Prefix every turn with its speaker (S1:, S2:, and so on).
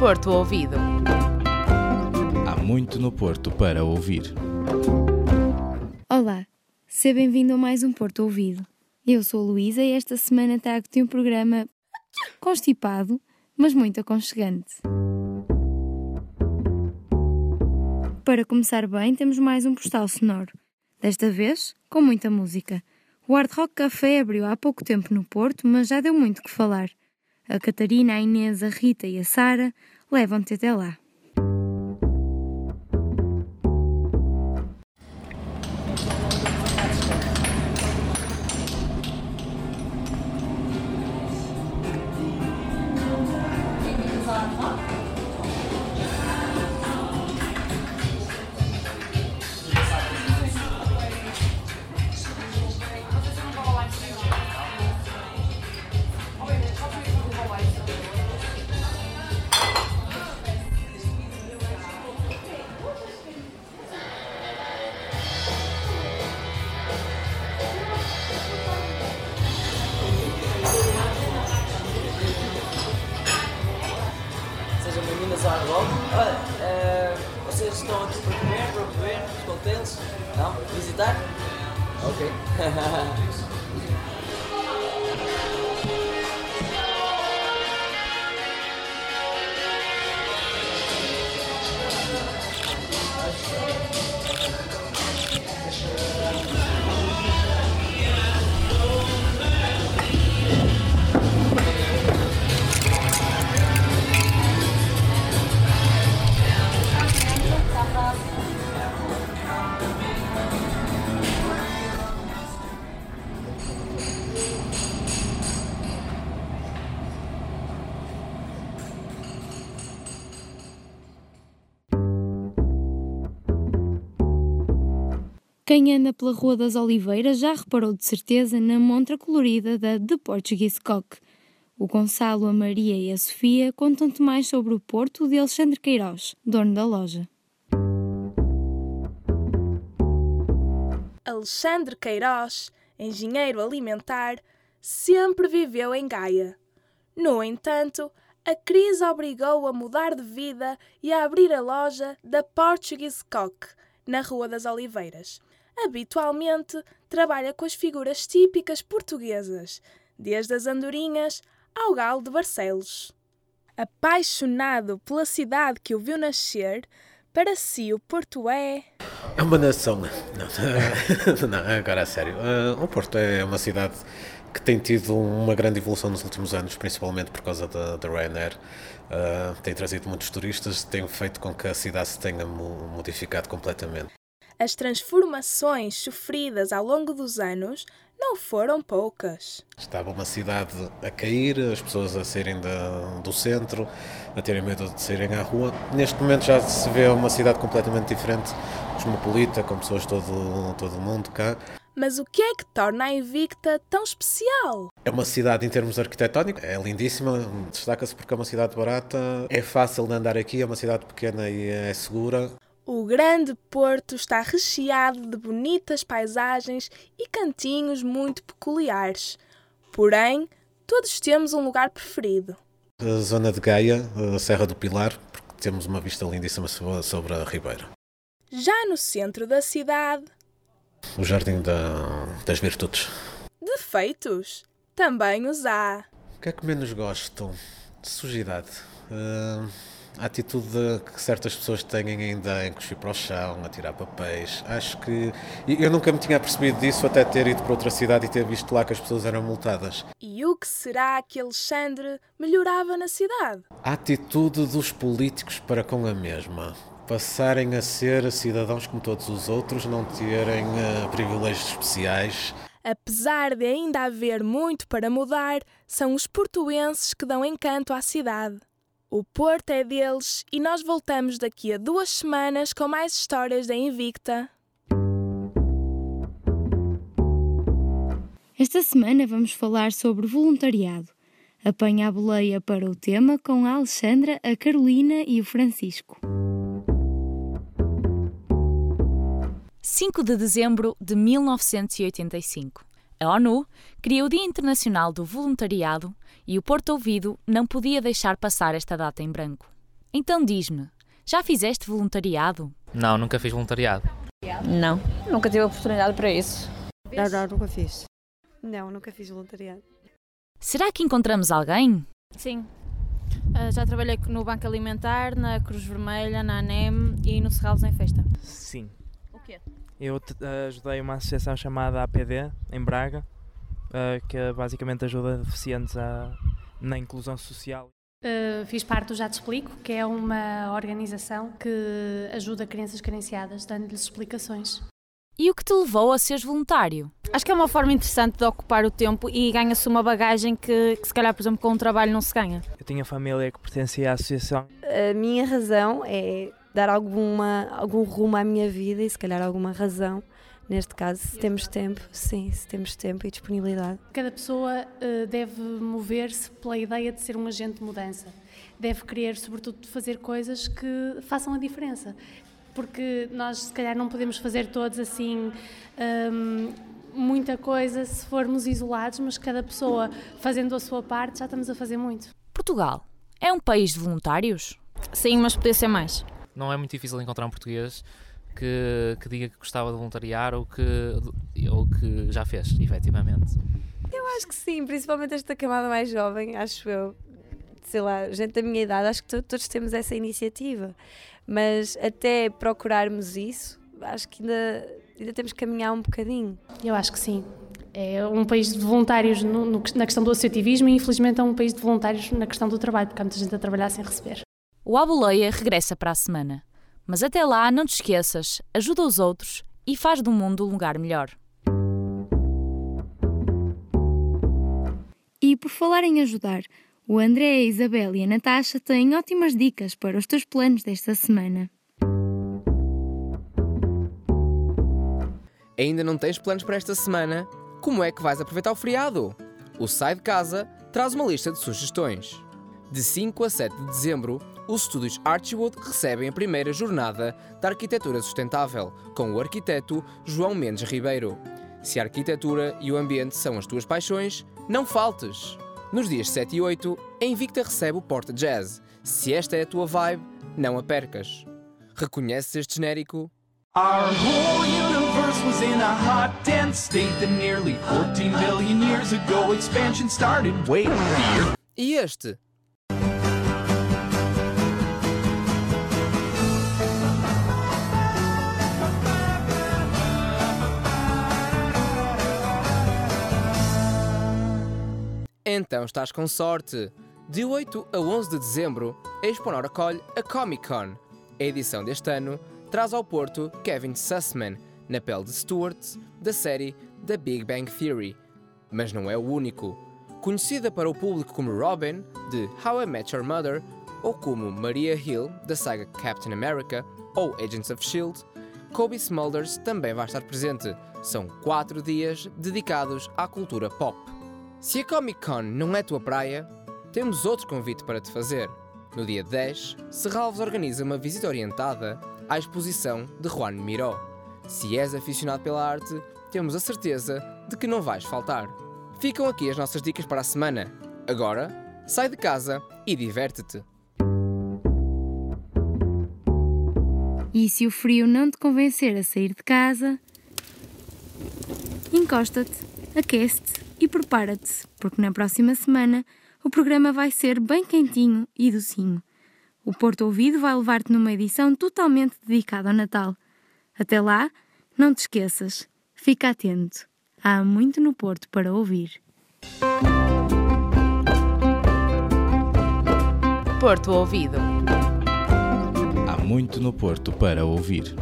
S1: Porto Ouvido.
S2: Há muito no Porto para ouvir.
S3: Olá, seja bem-vindo a mais um Porto Ouvido. Eu sou a Luísa e esta semana trago-te um programa constipado, mas muito aconchegante. Para começar bem, temos mais um postal sonoro. Desta vez, com muita música. O Hard Rock Café abriu há pouco tempo no Porto, mas já deu muito que falar. A Catarina, a Inês, a Rita e a Sara levam-te até lá.
S4: Ja.
S3: Quem anda pela Rua das Oliveiras já reparou de certeza na montra colorida da The Portuguese Cock. O Gonçalo, a Maria e a Sofia contam-te mais sobre o Porto de Alexandre Queiroz, dono da loja.
S5: Alexandre Queiroz, engenheiro alimentar, sempre viveu em Gaia. No entanto, a crise obrigou-o a mudar de vida e a abrir a loja da Portuguese Cock, na Rua das Oliveiras. Habitualmente, trabalha com as figuras típicas portuguesas, desde as andorinhas ao galo de Barcelos. Apaixonado pela cidade que o viu nascer, para si o Porto é
S6: É uma nação. Não, não agora a sério. Uh, o Porto é uma cidade que tem tido uma grande evolução nos últimos anos, principalmente por causa da, da Ryanair. Uh, tem trazido muitos turistas, tem feito com que a cidade se tenha mo- modificado completamente.
S5: As transformações sofridas ao longo dos anos não foram poucas.
S6: Estava uma cidade a cair, as pessoas a saírem da- do centro, a terem medo de saírem à rua. Neste momento já se vê uma cidade completamente diferente, cosmopolita, com pessoas de todo, todo o mundo cá.
S5: Mas o que é que torna a Invicta tão especial?
S6: É uma cidade em termos arquitetónicos, é lindíssima, destaca-se porque é uma cidade barata, é fácil de andar aqui, é uma cidade pequena e é segura.
S5: O Grande Porto está recheado de bonitas paisagens e cantinhos muito peculiares. Porém, todos temos um lugar preferido.
S6: A zona de Gaia, a Serra do Pilar, porque temos uma vista lindíssima so- sobre a Ribeira.
S5: Já no centro da cidade,
S6: O Jardim da- das Virtudes.
S5: defeitos também os há.
S6: O que é que menos gosto? De sujidade. Ah, a atitude que certas pessoas têm ainda em cuspir para o chão, a tirar papéis. Acho que. Eu nunca me tinha percebido disso até ter ido para outra cidade e ter visto lá que as pessoas eram multadas.
S5: E o que será que Alexandre melhorava na cidade?
S6: A atitude dos políticos para com a mesma. Passarem a ser cidadãos como todos os outros, não terem ah, privilégios especiais.
S5: Apesar de ainda haver muito para mudar, são os portuenses que dão encanto à cidade. O Porto é deles e nós voltamos daqui a duas semanas com mais histórias da Invicta.
S3: Esta semana vamos falar sobre voluntariado. Apanha a boleia para o tema com a Alexandra, a Carolina e o Francisco.
S7: 5 de dezembro de 1985. A ONU criou o Dia Internacional do Voluntariado e o Porto Ouvido não podia deixar passar esta data em branco. Então diz-me, já fizeste voluntariado?
S1: Não, nunca fiz voluntariado.
S8: Não, nunca tive oportunidade para isso.
S9: Não, não, nunca fiz. Não, nunca fiz voluntariado.
S7: Será que encontramos alguém?
S10: Sim. Uh, já trabalhei no Banco Alimentar, na Cruz Vermelha, na ANEM e no Serralos em Festa.
S11: Sim.
S10: O quê?
S11: Eu uh, ajudei uma associação chamada APD, em Braga, uh, que basicamente ajuda deficientes a, na inclusão social.
S12: Uh, fiz parte do Já Te Explico, que é uma organização que ajuda crianças carenciadas, dando-lhes explicações.
S7: E o que te levou a seres voluntário?
S10: Acho que é uma forma interessante de ocupar o tempo e ganha-se uma bagagem que, que, se calhar, por exemplo, com um trabalho não se ganha.
S11: Eu tinha família que pertencia à associação.
S9: A minha razão é dar alguma, algum rumo à minha vida e, se calhar, alguma razão neste caso, se temos tempo, sim, se temos tempo e disponibilidade.
S12: Cada pessoa uh, deve mover-se pela ideia de ser um agente de mudança. Deve querer, sobretudo, fazer coisas que façam a diferença. Porque nós, se calhar, não podemos fazer todos assim. Um, muita coisa se formos isolados, mas cada pessoa fazendo a sua parte já estamos a fazer muito.
S7: Portugal é um país de voluntários?
S10: Sim, mas podia ser mais.
S1: Não é muito difícil encontrar um português que, que diga que gostava de voluntariar ou que, ou que já fez, efetivamente?
S9: Eu acho que sim, principalmente esta camada mais jovem, acho eu. Sei lá, gente da minha idade, acho que todos temos essa iniciativa. Mas até procurarmos isso, acho que ainda, ainda temos que caminhar um bocadinho.
S12: Eu acho que sim. É um país de voluntários no, no, na questão do associativismo e infelizmente é um país de voluntários na questão do trabalho, porque há muita gente a trabalhar sem receber.
S7: O Aboleia regressa para a semana. Mas até lá, não te esqueças, ajuda os outros e faz do mundo um lugar melhor.
S3: E por falar em ajudar, o André, a Isabel e a Natasha têm ótimas dicas para os teus planos desta semana.
S13: Ainda não tens planos para esta semana? Como é que vais aproveitar o feriado? O Sai de Casa traz uma lista de sugestões. De 5 a 7 de dezembro, os estúdios Archwood recebem a primeira jornada da arquitetura sustentável, com o arquiteto João Mendes Ribeiro. Se a arquitetura e o ambiente são as tuas paixões, não faltes! Nos dias 7 e 8, a Invicta recebe o Porta Jazz. Se esta é a tua vibe, não a percas. Reconheces este genérico?
S14: Our whole universe was in a hot, dense state that nearly 14 billion years ago expansion started. Wait.
S13: E este? Então estás com sorte! De 8 a 11 de dezembro, a Exponor acolhe a Comic Con. A edição deste ano traz ao Porto Kevin Sussman, na pele de Stuart, da série The Big Bang Theory. Mas não é o único. Conhecida para o público como Robin, de How I Met Your Mother, ou como Maria Hill, da saga Captain America ou Agents of S.H.I.E.L.D., Kobe Smulders também vai estar presente. São quatro dias dedicados à cultura pop. Se a Comic Con não é tua praia, temos outro convite para te fazer. No dia 10, Serralves organiza uma visita orientada à exposição de Juan Miró. Se és aficionado pela arte, temos a certeza de que não vais faltar. Ficam aqui as nossas dicas para a semana. Agora, sai de casa e diverte-te.
S3: E se o frio não te convencer a sair de casa, encosta-te, aquece-te e prepara-te, porque na próxima semana o programa vai ser bem quentinho e docinho. O Porto Ouvido vai levar-te numa edição totalmente dedicada ao Natal. Até lá, não te esqueças, fica atento. Há muito no Porto para ouvir.
S7: Porto Ouvido.
S2: Há muito no Porto para ouvir.